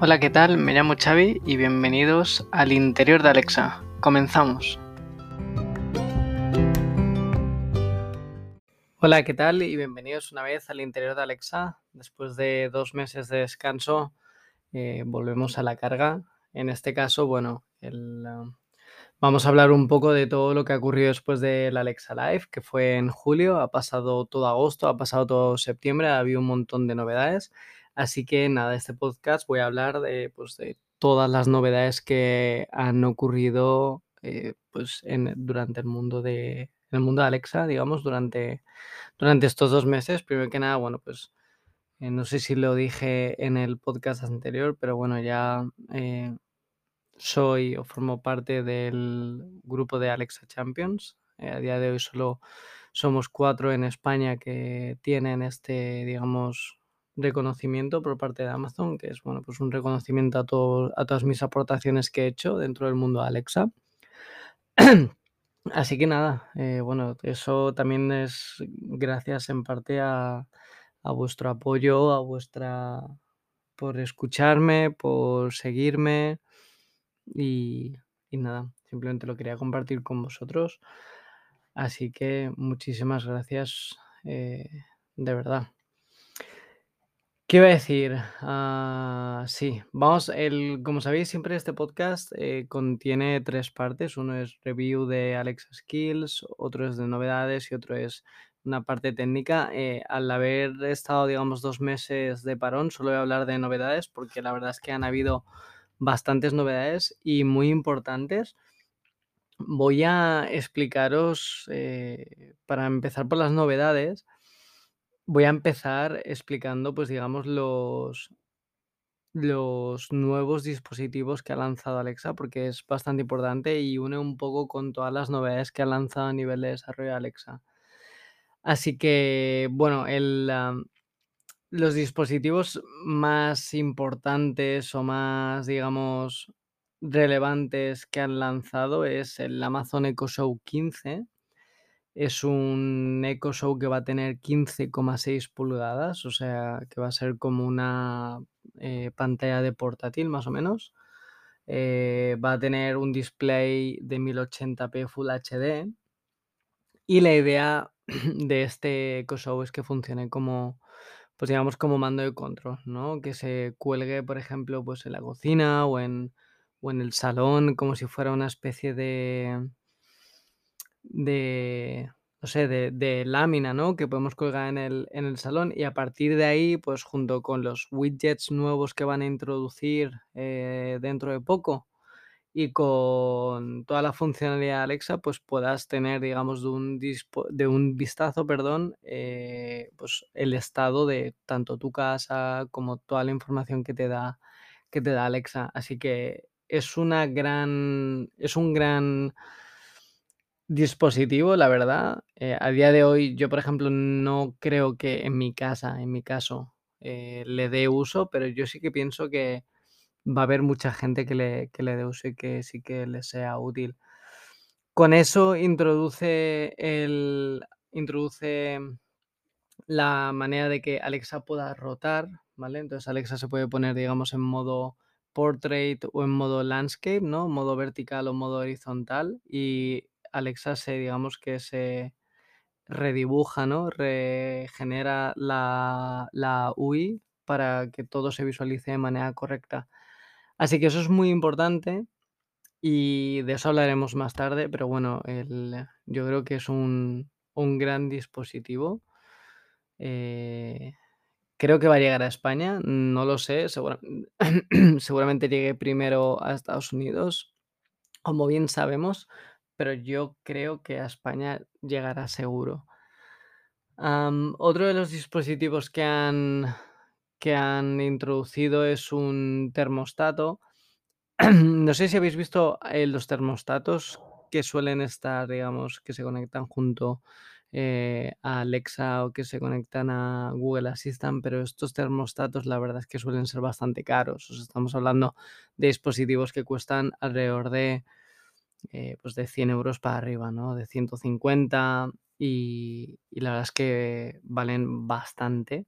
Hola, ¿qué tal? Me llamo Xavi y bienvenidos al interior de Alexa. Comenzamos. Hola, ¿qué tal? Y bienvenidos una vez al interior de Alexa. Después de dos meses de descanso, eh, volvemos a la carga. En este caso, bueno, uh, vamos a hablar un poco de todo lo que ha ocurrido después del Alexa Live, que fue en julio, ha pasado todo agosto, ha pasado todo septiembre, ha habido un montón de novedades. Así que nada, este podcast voy a hablar de, pues, de todas las novedades que han ocurrido eh, pues en, durante el mundo de el mundo de Alexa, digamos, durante, durante estos dos meses. Primero que nada, bueno, pues eh, no sé si lo dije en el podcast anterior, pero bueno, ya eh, soy o formo parte del grupo de Alexa Champions. a día de hoy solo somos cuatro en España que tienen este, digamos, reconocimiento por parte de Amazon, que es bueno, pues un reconocimiento a, a todas mis aportaciones que he hecho dentro del mundo de Alexa. Así que nada, eh, bueno, eso también es gracias en parte a, vuestro apoyo, a vuestra por escucharme, por seguirme y, nada, simplemente lo quería compartir con vosotros. Así que muchísimas gracias eh, de verdad. ¿Qué iba a decir? Ah, sí, vamos, como sabéis, siempre este podcast eh, contiene tres partes. Uno es review de Alexa Skills, otro es de novedades y otro es una parte técnica. Eh, al haber estado, digamos, dos meses de parón, solo voy a hablar de novedades porque la verdad es que han habido bastantes novedades y muy importantes. Voy a explicaros, eh, para empezar por las novedades, Voy a empezar explicando, pues digamos, los, los nuevos dispositivos que ha lanzado Alexa, porque es bastante importante y une un poco con todas las novedades que ha lanzado a nivel de desarrollo de Alexa. Así que, bueno, el, los dispositivos más importantes o más, digamos, relevantes que han lanzado es el Amazon Echo Show 15, es un Echo Show que va a tener 15,6 pulgadas, o sea, que va a ser como una eh, pantalla de portátil más o menos. Eh, va a tener un display de 1080p Full HD. Y la idea de este Echo Show es que funcione como, pues digamos, como mando de control, ¿no? Que se cuelgue, por ejemplo, pues en la cocina o en, o en el salón, como si fuera una especie de de, no sé, de, lámina, ¿no? Que podemos colgar en el, en el salón y a partir de ahí, pues junto con los widgets nuevos que van a introducir eh, dentro de poco y con toda la funcionalidad de Alexa, pues puedas tener, digamos, de un, de un vistazo, perdón, eh, pues el estado de tanto tu casa como toda la información que te da, que te da Alexa. Así que es una gran, es un gran dispositivo, la verdad. Eh, a día de hoy, yo, por ejemplo, no creo que en mi casa, en mi caso, eh, le dé uso, pero yo sí que pienso que va a haber mucha gente que le, que le dé uso y que sí que le sea útil. Con eso introduce el. introduce la manera de que Alexa pueda rotar, ¿vale? Entonces Alexa se puede poner, digamos, en modo portrait o en modo landscape, ¿no? Modo vertical o modo horizontal. Y Alexa se, digamos que se redibuja, ¿no? Regenera la, la UI para que todo se visualice de manera correcta. Así que eso es muy importante y de eso hablaremos más tarde, pero bueno, el, yo creo que es un, un gran dispositivo. Eh, creo que va a llegar a España, no lo sé, seguramente llegue primero a Estados Unidos, como bien sabemos, pero yo creo que a España llegará seguro. otro de los dispositivos que han, que han introducido es un termostato. no sé si habéis visto eh, los termostatos que suelen estar, digamos, que se conectan junto eh, a Alexa o que se conectan a Google Assistant, pero estos termostatos la verdad es que suelen ser bastante caros. estamos hablando de dispositivos que cuestan alrededor de eh, pues de 100 euros para arriba, ¿no? De 150 y, y la verdad es que valen bastante.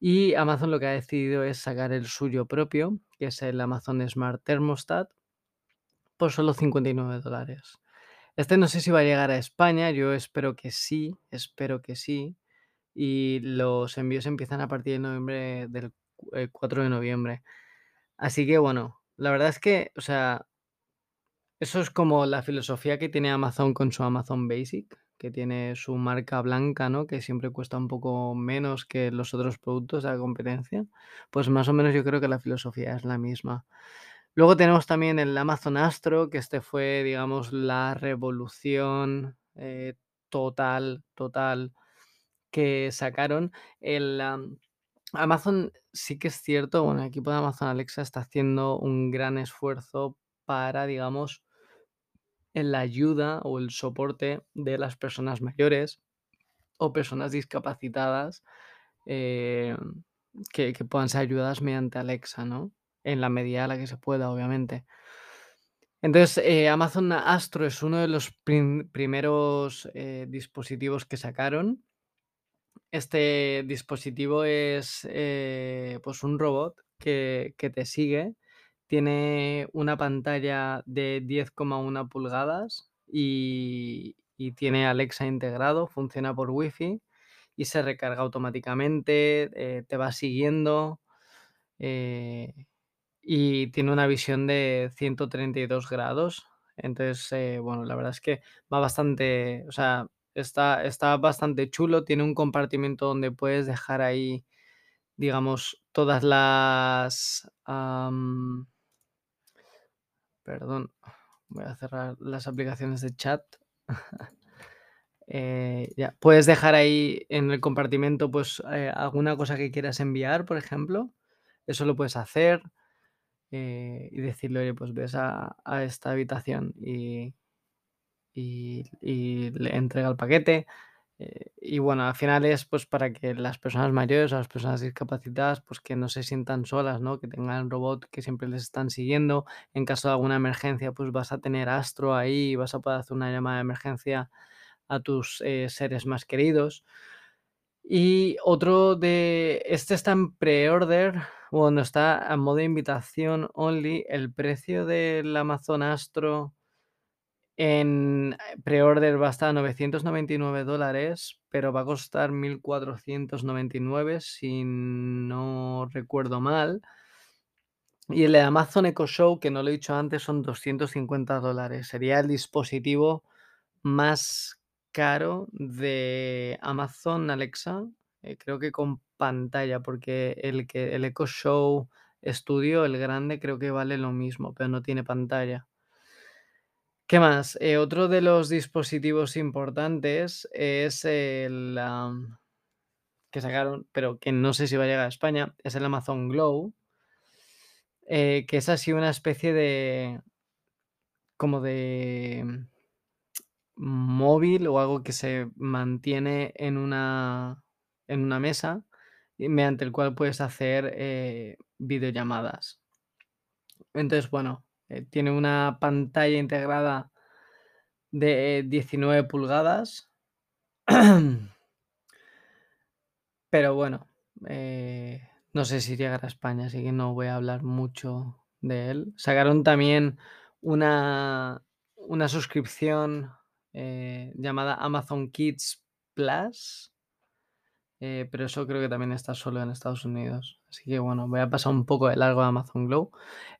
Y Amazon lo que ha decidido es sacar el suyo propio, que es el Amazon Smart Thermostat por solo 59 dólares. Este no sé si va a llegar a España, yo espero que sí, espero que sí. Y los envíos empiezan a partir de noviembre, del 4 de noviembre. Así que bueno, la verdad es que, o sea, eso es como la filosofía que tiene Amazon con su Amazon Basic, que tiene su marca blanca, ¿no? Que siempre cuesta un poco menos que los otros productos de la competencia. Pues más o menos yo creo que la filosofía es la misma. Luego tenemos también el Amazon Astro, que este fue, digamos, la revolución eh, total, total que sacaron. El Amazon sí que es cierto, bueno, el equipo de Amazon Alexa está haciendo un gran esfuerzo para, digamos, en la ayuda o el soporte de las personas mayores o personas discapacitadas eh, que, que puedan ser ayudadas mediante Alexa, ¿no? En la medida a la que se pueda, obviamente. Entonces, eh, Amazon Astro es uno de los primeros eh, dispositivos que sacaron. Este dispositivo es pues un robot que, que te sigue. Tiene una pantalla de 10,1 pulgadas y, y tiene Alexa integrado, funciona por Wi-Fi y se recarga automáticamente, eh, te va siguiendo eh, y tiene una visión de 132 grados. Entonces, eh, bueno, la verdad es que va bastante, o sea, está, está bastante chulo. Tiene un compartimento donde puedes dejar ahí, digamos, todas las... perdón, voy a cerrar las aplicaciones de chat. Eh, ya, puedes dejar ahí en el compartimento, pues, eh, alguna cosa que quieras enviar, por ejemplo. Eso lo puedes hacer. eh, y decirle, oye, pues ves a, esta habitación y, y le entrega el paquete. Eh, y bueno, al final es pues para que las personas mayores o las personas discapacitadas pues que no se sientan solas, ¿no? Que tengan robot que siempre les están siguiendo. En caso de alguna emergencia, pues vas a tener Astro ahí vas a poder hacer una llamada de emergencia a tus eh, seres más queridos. Y otro de, este está en pre-order, bueno, está a modo de invitación only. El precio del Amazon Astro en eh, pre-order va a estar a 999 dólares, pero va a costar 1499 si no recuerdo mal. Y el de Amazon Echo Show, que no lo he dicho antes, son 250 dólares. Sería el dispositivo más caro de Amazon Alexa, eh, creo que con pantalla, porque el que el Echo Show Studio, el grande, creo que vale lo mismo, pero no tiene pantalla. ¿Qué más? Eh, otro de los dispositivos importantes es el que sacaron, pero que no sé si va a llegar a España, es el Amazon Glow, eh, que es así una especie de como de móvil o algo que se mantiene en una, en una mesa mediante el cual puedes hacer eh, videollamadas. Entonces, bueno, eh, tiene una pantalla integrada de 19 pulgadas. Pero bueno, eh, no sé si llegará a España, así que no voy a hablar mucho de él. Sacaron también una, una suscripción eh, llamada Amazon Kids Plus, eh, pero eso creo que también está solo en Estados Unidos. Así que bueno, voy a pasar un poco de largo a Amazon Glow.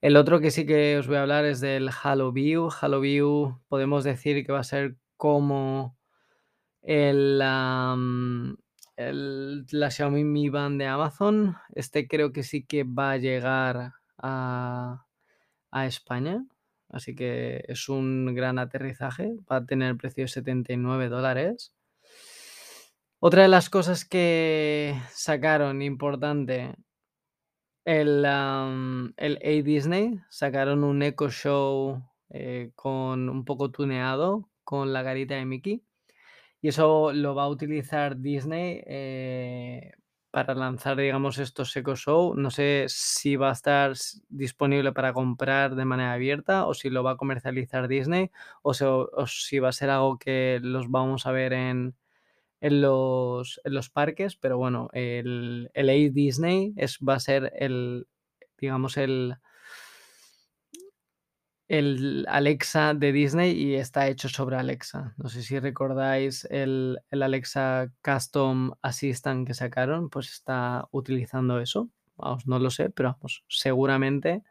El otro que sí que os voy a hablar es del HaloView. HaloView podemos decir que va a ser como el, el- la Xiaomi Mi Band de Amazon. Este creo que sí que va a llegar a, a España. Así que es un gran aterrizaje. Va a tener el precio de 79 dólares. Otra de las cosas que sacaron importante, el, el A Disney, sacaron un Echo Show eh, con un poco tuneado con la carita de Mickey. Y eso lo va a utilizar Disney eh, para lanzar, digamos, estos Echo Show. No sé si va a estar disponible para comprar de manera abierta o si lo va a comercializar Disney o si va a ser algo que los vamos a ver en, en los, en los parques, pero bueno, el, el A Disney es, va a ser el, digamos, el, el Alexa de Disney y está hecho sobre Alexa. No sé si recordáis el, el Alexa Custom Assistant que sacaron, pues está utilizando eso. Vamos, no lo sé, pero vamos, seguramente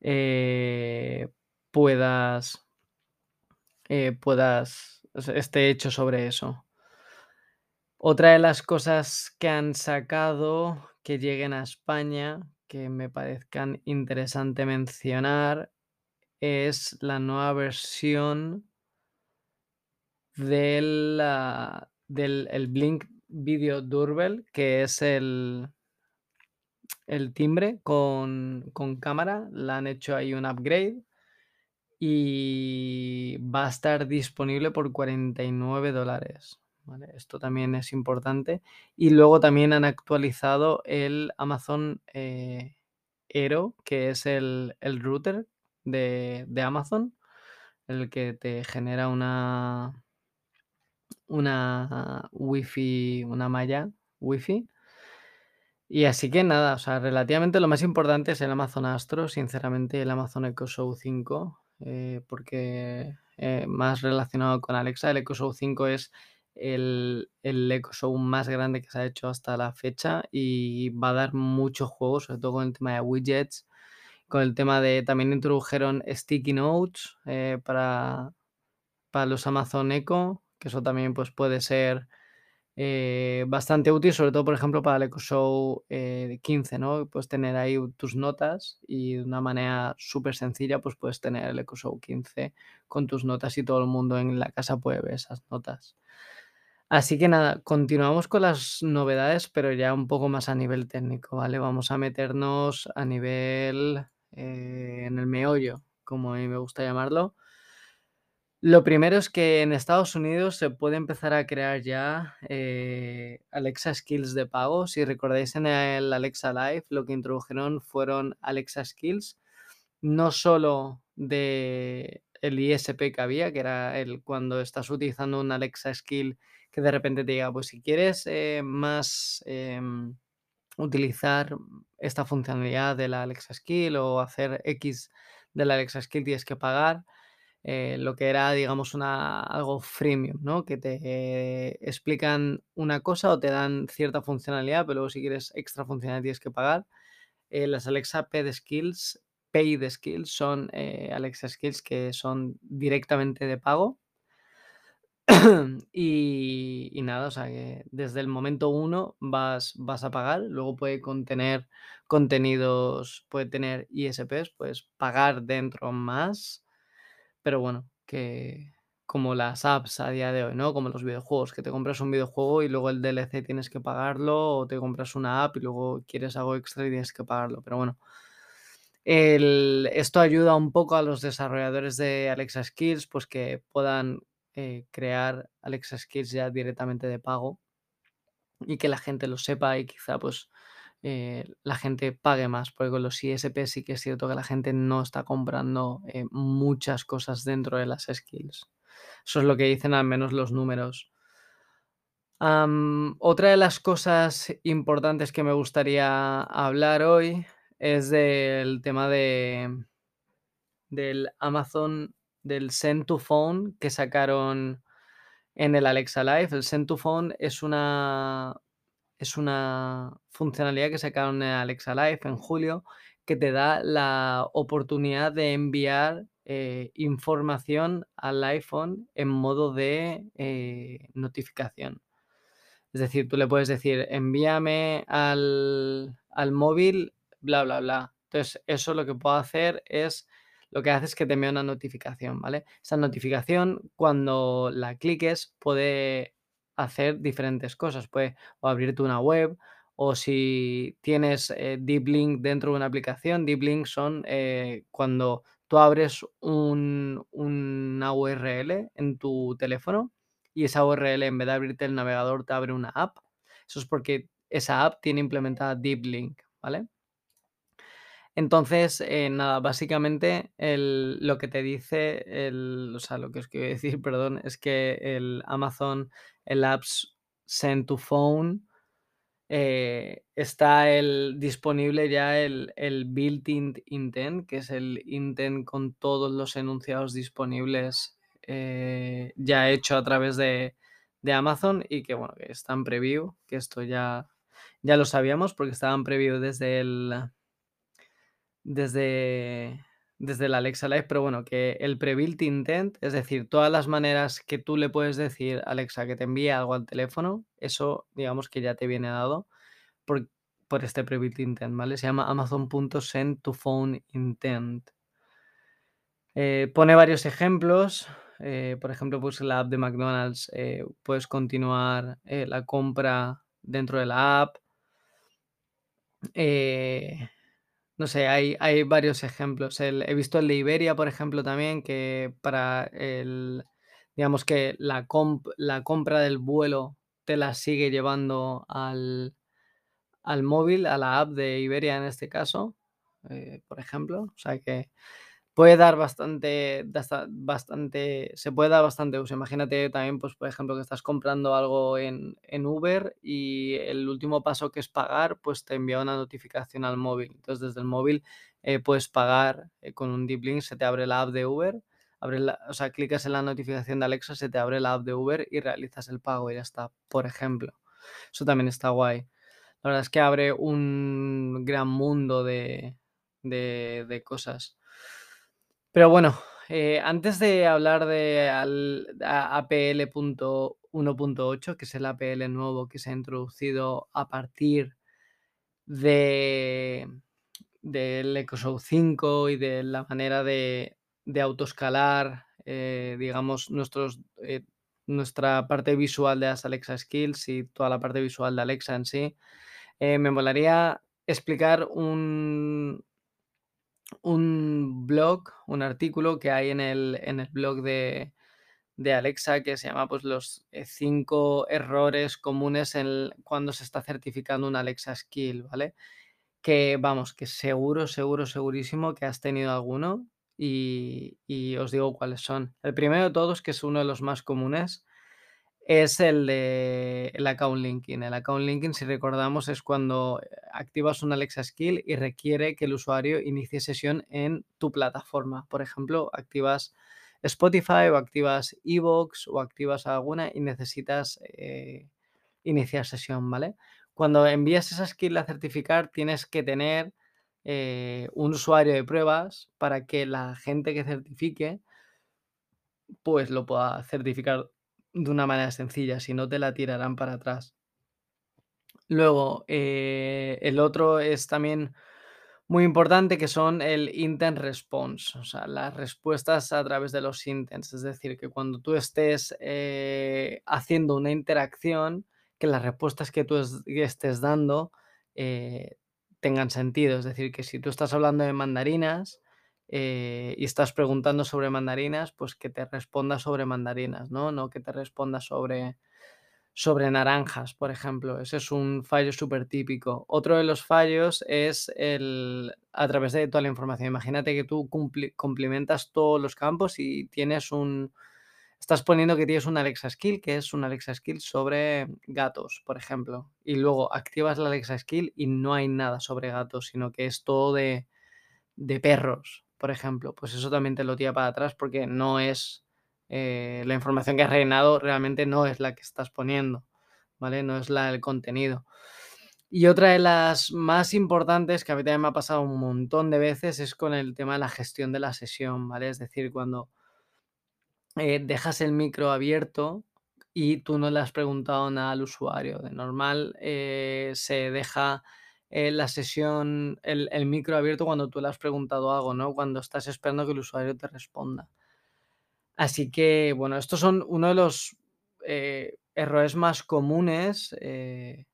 eh, puedas, eh, puedas, esté hecho sobre eso. Otra de las cosas que han sacado que lleguen a España, que me parezcan interesante mencionar, es la nueva versión del, del el Blink Video Doorbell, que es el, el timbre con, con cámara. Le han hecho ahí un upgrade y va a estar disponible por 49 dólares. Esto también es importante. Y luego también han actualizado el Amazon eh, que es el, el router de, de Amazon, el que te genera una, una wifi, una malla wifi. Y así que nada, o sea, relativamente lo más importante es el Amazon Astro, sinceramente, el Amazon Echo Show 5, eh, porque eh, más relacionado con Alexa, el Echo Show 5 es el, el Echo Show más grande que se ha hecho hasta la fecha y va a dar muchos juegos, sobre todo con el tema de widgets, con el tema de, también introdujeron Sticky Notes eh, para, para los Amazon Echo, que eso también pues puede ser eh, bastante útil, sobre todo, por ejemplo, para el Echo Show eh, 15, ¿no? Puedes tener ahí tus notas y de una manera súper sencilla, pues puedes tener el Echo Show 15 con tus notas y todo el mundo en la casa puede ver esas notas. Así que nada, continuamos con las novedades, pero ya un poco más a nivel técnico, ¿vale? Vamos a meternos a nivel eh, en el meollo, como a mí me gusta llamarlo. Lo primero es que en Estados Unidos se puede empezar a crear ya eh, Alexa Skills de pago. Si recordáis en el Alexa Live, lo que introdujeron fueron Alexa Skills, no solo de el ISP que había, que era el cuando estás utilizando un Alexa Skill que de repente te diga, pues si quieres eh, más em, utilizar esta funcionalidad de la Alexa Skill o hacer X de la Alexa Skill tienes que pagar. Eh, lo que era, digamos, una, algo freemium, ¿no? Que te explican una cosa o te dan cierta funcionalidad, pero luego si quieres extra funcionalidad tienes que pagar. Eh, las Alexa Paid Skills, Paid Skills son Alexa Skills que son directamente de pago. y, nada, o sea que desde el momento uno vas, vas a pagar, luego puede contener contenidos, puede tener ISPs, puedes pagar dentro más pero bueno, que como las apps a día de hoy, ¿no? Como los videojuegos, que te compras un videojuego y luego el DLC tienes que pagarlo, o te compras una app y luego quieres algo extra y tienes que pagarlo. Pero bueno, esto ayuda un poco a los desarrolladores de Alexa Skills, pues que puedan eh, crear Alexa Skills ya directamente de pago y que la gente lo sepa y quizá pues eh, la gente pague más, porque con los ISP sí que es cierto que la gente no está comprando eh, muchas cosas dentro de las skills. Eso es lo que dicen al menos los números. otra de las cosas importantes que me gustaría hablar hoy es del tema de del Amazon del Send to Phone que sacaron en el Alexa Live. El Send to Phone es una es una funcionalidad que sacaron en Alexa Live en julio que te da la oportunidad de enviar eh, información al iPhone en modo de eh, notificación. Es decir, tú le puedes decir, envíame al, al móvil, bla, bla, bla. Entonces, eso lo que puedo hacer es, lo que hace es que te envíe una notificación, ¿vale? Esa notificación, cuando la cliques, puede hacer diferentes cosas. Puede abrirte una web o si tienes eh, Deep Link dentro de una aplicación. Deep Link son eh, cuando tú abres un, una URL en tu teléfono y esa URL en vez de abrirte el navegador te abre una app. Eso es porque esa app tiene implementada Deep Link, ¿vale? Entonces, eh, nada, básicamente el, lo que te dice, el, o sea, lo que os quiero decir, perdón, es que el Amazon, el Apps Send to Phone, eh, está el, disponible ya el, el built-in intent, que es el intent con todos los enunciados disponibles eh, ya hecho a través de, de, Amazon y que bueno, que está en preview, que esto ya, ya lo sabíamos porque estaba en preview desde el desde, desde el Alexa Live, pero bueno, que el pre-built intent, es decir, todas las maneras que tú le puedes decir a Alexa que te envíe algo al teléfono, eso digamos que ya te viene dado por, por este pre-built intent, ¿vale? Se llama amazon.send to phone intent. Eh, pone varios ejemplos. Eh, por ejemplo, pues la app de McDonald's eh, puedes continuar la compra dentro de la app. Eh, no sé, hay, hay varios ejemplos. He visto el de Iberia, por ejemplo, también, que para el, digamos que la, comp, la compra del vuelo te la sigue llevando al, al móvil, a la app de Iberia en este caso, eh, por ejemplo. O sea que puede dar bastante, bastante, se puede dar bastante uso. Imagínate también, pues, por ejemplo, que estás comprando algo en, en, Uber y el último paso que es pagar, pues te envía una notificación al móvil. Entonces, desde el móvil eh, puedes pagar eh, con un deep link, se te abre la app de Uber, abre o sea, clicas en la notificación de Alexa, se te abre la app de Uber y realizas el pago y ya está, por ejemplo. Eso también está guay. La verdad es que abre un gran mundo de, de cosas. Pero bueno, eh, antes de hablar de APL 1.8, que es el APL nuevo que se ha introducido a partir de del EcoShow 5 y de la manera de, de autoescalar, eh, digamos, eh, nuestra parte visual de las Alexa Skills y toda la parte visual de Alexa en sí, me molaría explicar un, un blog, un artículo que hay en el, en el blog de, de, Alexa que se llama pues los eh, cinco errores comunes en, cuando se está certificando una Alexa Skill, ¿vale? Que vamos, que seguro, seguro, segurísimo que has tenido alguno y, y os digo cuáles son. El primero de todos, que es uno de los más comunes, es el de el account linking. El account linking, si recordamos, es cuando eh, activas un Alexa Skill y requiere que el usuario inicie sesión en tu plataforma. Por ejemplo, activas Spotify o activas Evox o activas alguna y necesitas eh, iniciar sesión, ¿vale? Cuando envías esa skill a certificar, tienes que tener eh, un usuario de pruebas para que la gente que certifique pues lo pueda certificar de una manera sencilla, si no te la tirarán para atrás. Luego, eh, el otro es también muy importante, que son el intent response, o sea, las respuestas a través de los intents. Es decir, que cuando tú estés eh, haciendo una interacción, que las respuestas que tú estés dando eh, tengan sentido. Es decir, que si tú estás hablando de mandarinas, eh, y estás preguntando sobre mandarinas, pues que te responda sobre mandarinas, ¿no? No que te responda sobre, sobre naranjas, por ejemplo. Ese es un fallo súper típico. Otro de los fallos es el a través de toda la información. Imagínate que tú complementas todos los campos y tienes un... Estás poniendo que tienes un Alexa Skill, que es un Alexa Skill sobre gatos, por ejemplo. Y luego activas la Alexa Skill y no hay nada sobre gatos, sino que es todo de, de perros, por ejemplo, pues eso también te lo tira para atrás porque no es eh, la información que has rellenado realmente no es la que estás poniendo, ¿vale? No es la del contenido. Y otra de las más importantes que a mí también me ha pasado un montón de veces es con el tema de la gestión de la sesión, ¿vale? Es decir, cuando eh, dejas el micro abierto y tú no le has preguntado nada al usuario. De normal eh, se deja eh, la sesión, el, el, micro abierto cuando tú le has preguntado algo, ¿no? Cuando estás esperando que el usuario te responda. Así que, bueno, estos son uno de los eh, errores más comunes eh,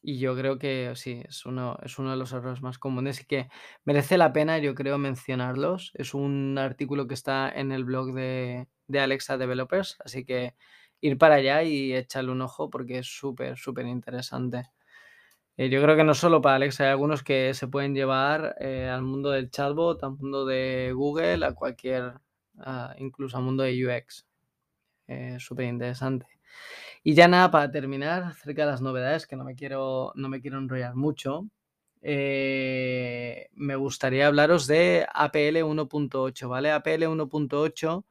y yo creo que sí, es uno, es uno de los errores más comunes y que merece la pena, yo creo, mencionarlos. Es un artículo que está en el blog de, de Alexa Developers, así que ir para allá y echarle un ojo porque es súper, súper interesante. Eh, yo creo que no solo para Alexa, hay algunos que se pueden llevar eh, al mundo del chatbot, al mundo de Google, a cualquier, incluso al mundo de UX. Eh, Súper interesante. Y ya nada, para terminar, acerca de las novedades, que no me quiero, no me quiero enrollar mucho, me gustaría hablaros de APL 1.8, ¿vale? APL 1.8,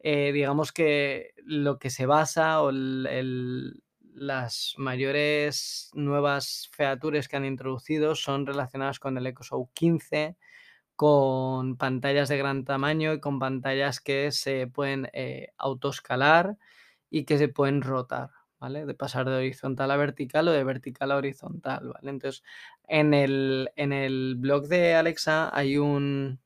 eh, digamos que lo que se basa o el, las mayores nuevas features que han introducido son relacionadas con el EcoShow 15, con pantallas de gran tamaño y con pantallas que se pueden eh, autoescalar y que se pueden rotar, ¿vale? De pasar de horizontal a vertical o de vertical a horizontal, ¿vale? Entonces, en el, en el blog de Alexa hay un,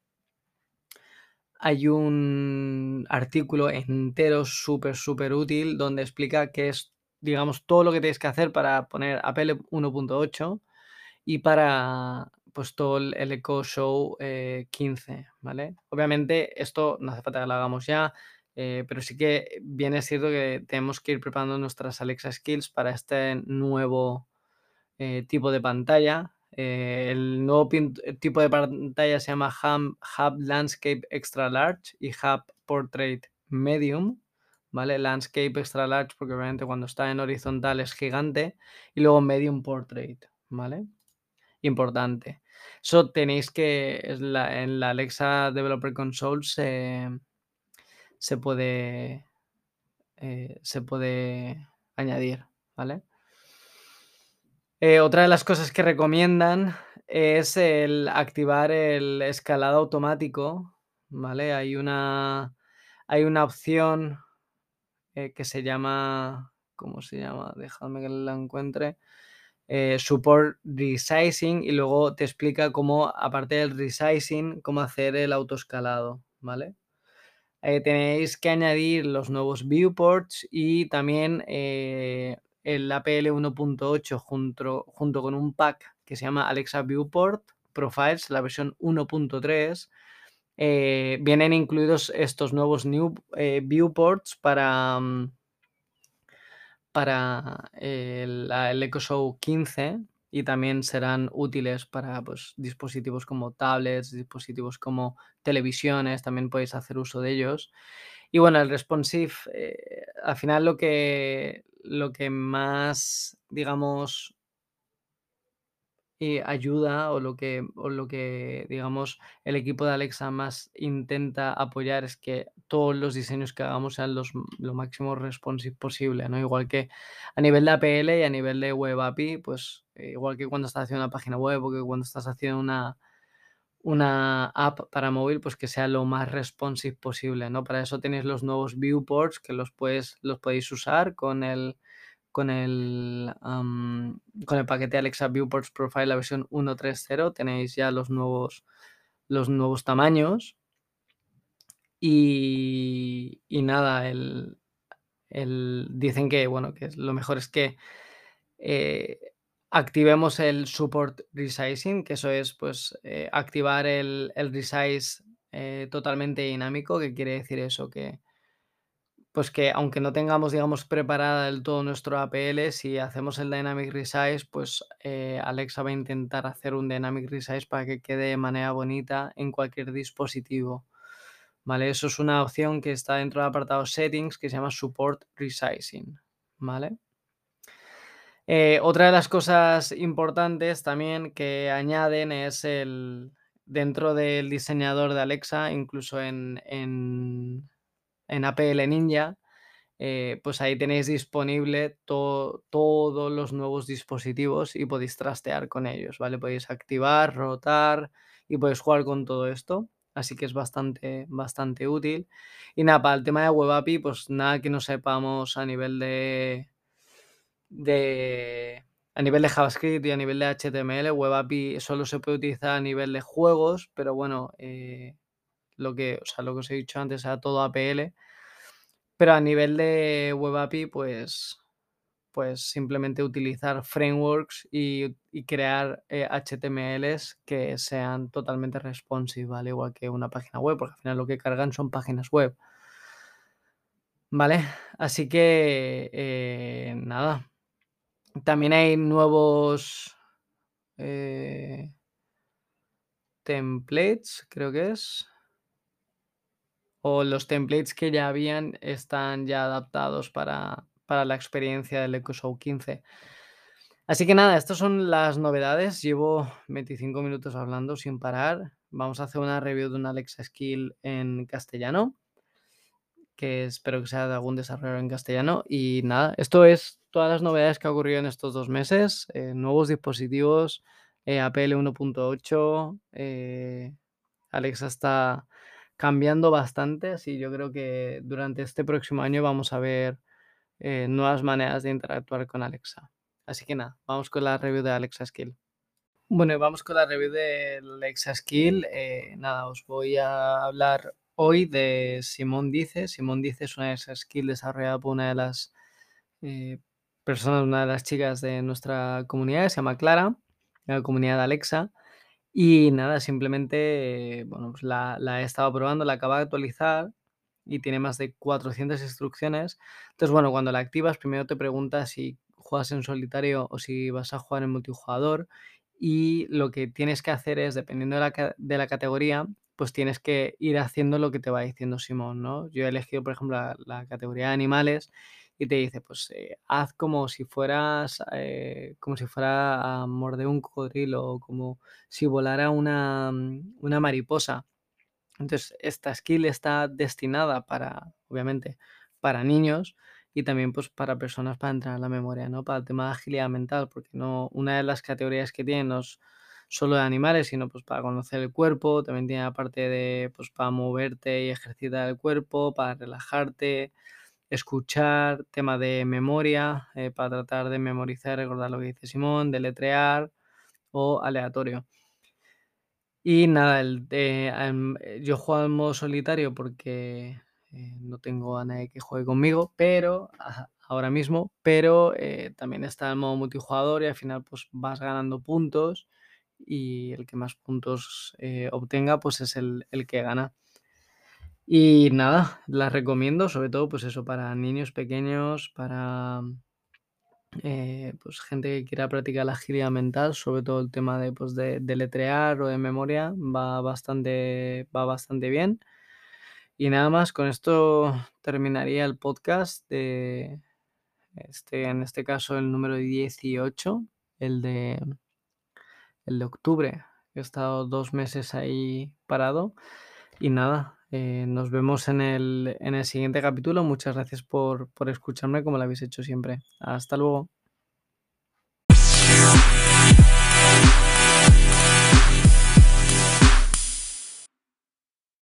hay un artículo entero súper, súper útil donde explica qué es, digamos, todo lo que tenéis que hacer para poner Apple 1.8 y para pues todo el, Echo Show eh, 15, ¿vale? Obviamente esto no hace falta que lo hagamos ya, eh, pero sí que viene cierto que tenemos que ir preparando nuestras Alexa Skills para este nuevo eh, tipo de pantalla. Eh, el nuevo tipo de pantalla se llama Hub, Hub, Landscape Extra Large y Hub Portrait Medium. ¿Vale? Landscape Extra Large, porque obviamente cuando está en horizontal es gigante, y luego Medium Portrait, ¿vale? Importante. Eso tenéis que, en la Alexa Developer Console se, se puede, eh, se puede añadir, ¿vale? Eh, otra de las cosas que recomiendan es el activar el escalado automático, ¿vale? Hay una, hay una opción eh, que se llama, ¿cómo se llama? Déjame que la encuentre. Eh, support resizing y luego te explica cómo, aparte del resizing, cómo hacer el autoescalado, ¿vale? Eh, tenéis que añadir los nuevos viewports y también el APL 1.8 junto, junto con un pack que se llama Alexa Viewport Profiles, la versión 1.3. Eh, vienen incluidos estos nuevos eh, viewports para, mm, para el, el Echo Show 15 y también serán útiles para pues, dispositivos como tablets, dispositivos como televisiones, también podéis hacer uso de ellos. Y bueno, el responsive, eh, al final lo que, lo que más, digamos, y ayuda o lo que, o lo que, digamos, el equipo de Alexa más intenta apoyar es que todos los diseños que hagamos sean los, lo máximo responsive posible, ¿no? Igual que a nivel de APL y a nivel de Web API, pues igual que cuando estás haciendo una página web o que cuando estás haciendo una, una app para móvil, pues que sea lo más responsive posible, ¿no? Para eso tenéis los nuevos viewports que los, puedes, los podéis usar con el, con el, con el paquete Alexa Viewports Profile, la versión 1.3.0, tenéis ya los nuevos, los nuevos tamaños. Y, y nada, el, el, dicen que, bueno, que lo mejor es que eh, activemos el support resizing, que eso es pues eh, activar el, el resize eh, totalmente dinámico, que quiere decir eso, que pues que aunque no tengamos, digamos, preparada del todo nuestro APL, si hacemos el Dynamic Resize, pues eh, Alexa va a intentar hacer un Dynamic Resize para que quede de manera bonita en cualquier dispositivo. ¿Vale? Eso es una opción que está dentro del apartado Settings que se llama Support Resizing. ¿Vale? Eh, otra de las cosas importantes también que añaden es el dentro del diseñador de Alexa, incluso en, en en APL Ninja, eh, pues ahí tenéis disponible todos los nuevos dispositivos y podéis trastear con ellos, ¿vale? Podéis activar, rotar y podéis jugar con todo esto. Así que es bastante, bastante útil. Y nada, para el tema de Web API, pues nada que no sepamos a nivel de, de a nivel de JavaScript y a nivel de HTML, Web API solo se puede utilizar a nivel de juegos, pero bueno, eh, lo que, o sea, lo que os he dicho antes era todo APL. Pero a nivel de Web API, pues, pues simplemente utilizar frameworks y, y crear eh, HTMLs que sean totalmente responsive, ¿vale? Igual que una página web, porque al final lo que cargan son páginas web. ¿Vale? Así que, eh, nada. También hay nuevos eh, templates, creo que es o los templates que ya habían están ya adaptados para, para la experiencia del Echo Show 15. Así que nada, estas son las novedades. Llevo 25 minutos hablando sin parar. Vamos a hacer una review de una Alexa Skill en castellano, que espero que sea de algún desarrollador en castellano. Y nada, esto es todas las novedades que ha ocurrido en estos dos meses. eh, nuevos dispositivos, eh, APL 1.8. eh, Alexa está cambiando bastante, así yo creo que durante este próximo año vamos a ver eh, nuevas maneras de interactuar con Alexa. Así que nada, vamos con la review de Alexa Skill. Bueno, vamos con la review de Alexa Skill. eh, nada, os voy a hablar hoy de Simón Dice. Simón Dice es una Skill desarrollada por una de las eh, personas, una de las chicas de nuestra comunidad, se llama Clara, la comunidad de Alexa. Y nada, simplemente, eh, bueno, pues la, he estado probando, la acabo de actualizar y tiene más de 400 instrucciones. Entonces, bueno, cuando la activas, primero te pregunta si juegas en solitario o si vas a jugar en multijugador. Y lo que tienes que hacer es, dependiendo de la, de la categoría, pues tienes que ir haciendo lo que te va diciendo Simón, ¿no? Yo he elegido, por ejemplo, la categoría de animales y te dice, pues eh, haz como si fueras, eh, como si fuera a morder un cocodrilo o como si volara una, mm, una mariposa. Entonces, esta skill está destinada para, obviamente, para niños y también pues para personas para entrenar la memoria, ¿no? Para el tema de agilidad mental, porque no, una de las categorías que tiene no es solo de animales, sino pues para conocer el cuerpo, también tiene la parte de pues para moverte y ejercitar el cuerpo, para relajarte, escuchar, tema de memoria, eh, para tratar de memorizar, recordar lo que dice Simón, deletrear o aleatorio. Y nada, el em, eh, yo juego en modo solitario porque eh, no tengo a nadie que juegue conmigo, pero ahora mismo, pero eh, también está el modo multijugador y al final pues vas ganando puntos y el que más puntos obtenga pues es el, el que gana. Y nada, las recomiendo, sobre todo pues eso, para niños pequeños, para eh, pues gente que quiera practicar la agilidad mental, sobre todo el tema de, pues, de, de letrear o de memoria, va bastante, va bastante bien. Y nada más, con esto terminaría el podcast de este, en este caso el número 18, el de, el de octubre. He estado dos meses ahí parado. Y nada, eh, nos vemos en el, en el siguiente capítulo. Muchas gracias por, por escucharme como lo habéis hecho siempre. Hasta luego.